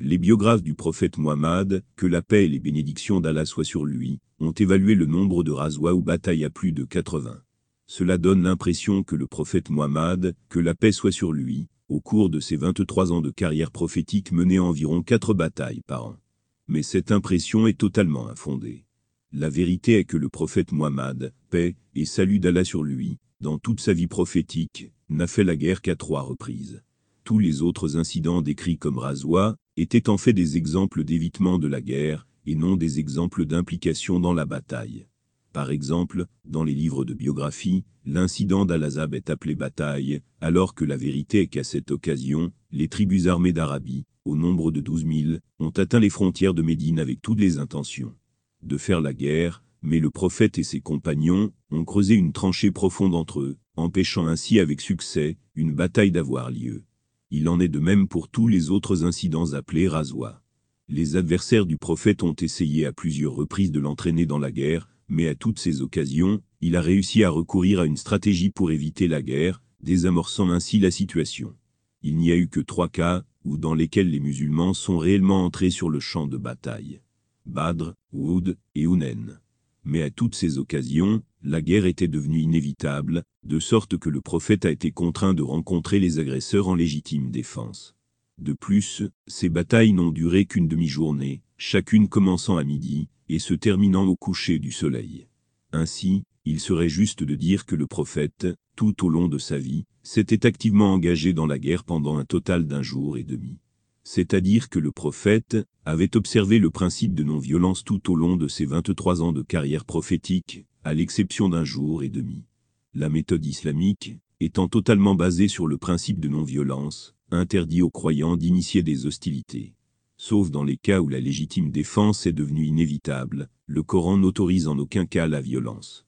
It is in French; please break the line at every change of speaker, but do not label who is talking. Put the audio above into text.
Les biographes du prophète Muhammad, que la paix et les bénédictions d'Allah soient sur lui, ont évalué le nombre de razwa ou batailles à plus de 80. Cela donne l'impression que le prophète Muhammad, que la paix soit sur lui, au cours de ses 23 ans de carrière prophétique menait environ 4 batailles par an. Mais cette impression est totalement infondée. La vérité est que le prophète Muhammad, paix et salut d'Allah sur lui, dans toute sa vie prophétique, n'a fait la guerre qu'à trois reprises. Tous les autres incidents décrits comme Razwa étaient en fait des exemples d'évitement de la guerre, et non des exemples d'implication dans la bataille. Par exemple, dans les livres de biographie, l'incident d'Al-Azab est appelé bataille, alors que la vérité est qu'à cette occasion, les tribus armées d'Arabie, au nombre de 12 000, ont atteint les frontières de Médine avec toutes les intentions de faire la guerre, mais le prophète et ses compagnons ont creusé une tranchée profonde entre eux, empêchant ainsi avec succès une bataille d'avoir lieu. Il en est de même pour tous les autres incidents appelés Razwa. Les adversaires du prophète ont essayé à plusieurs reprises de l'entraîner dans la guerre, mais à toutes ces occasions, il a réussi à recourir à une stratégie pour éviter la guerre, désamorçant ainsi la situation. Il n'y a eu que trois cas, où dans lesquels les musulmans sont réellement entrés sur le champ de bataille. Badr, Wood et Hunen. Mais à toutes ces occasions, la guerre était devenue inévitable, de sorte que le prophète a été contraint de rencontrer les agresseurs en légitime défense. De plus, ces batailles n'ont duré qu'une demi-journée, chacune commençant à midi, et se terminant au coucher du soleil. Ainsi, il serait juste de dire que le prophète, tout au long de sa vie, s'était activement engagé dans la guerre pendant un total d'un jour et demi. C'est-à-dire que le prophète avait observé le principe de non-violence tout au long de ses 23 ans de carrière prophétique, à l'exception d'un jour et demi. La méthode islamique, étant totalement basée sur le principe de non-violence, interdit aux croyants d'initier des hostilités sauf dans les cas où la légitime défense est devenue inévitable, le Coran n'autorise en aucun cas la violence.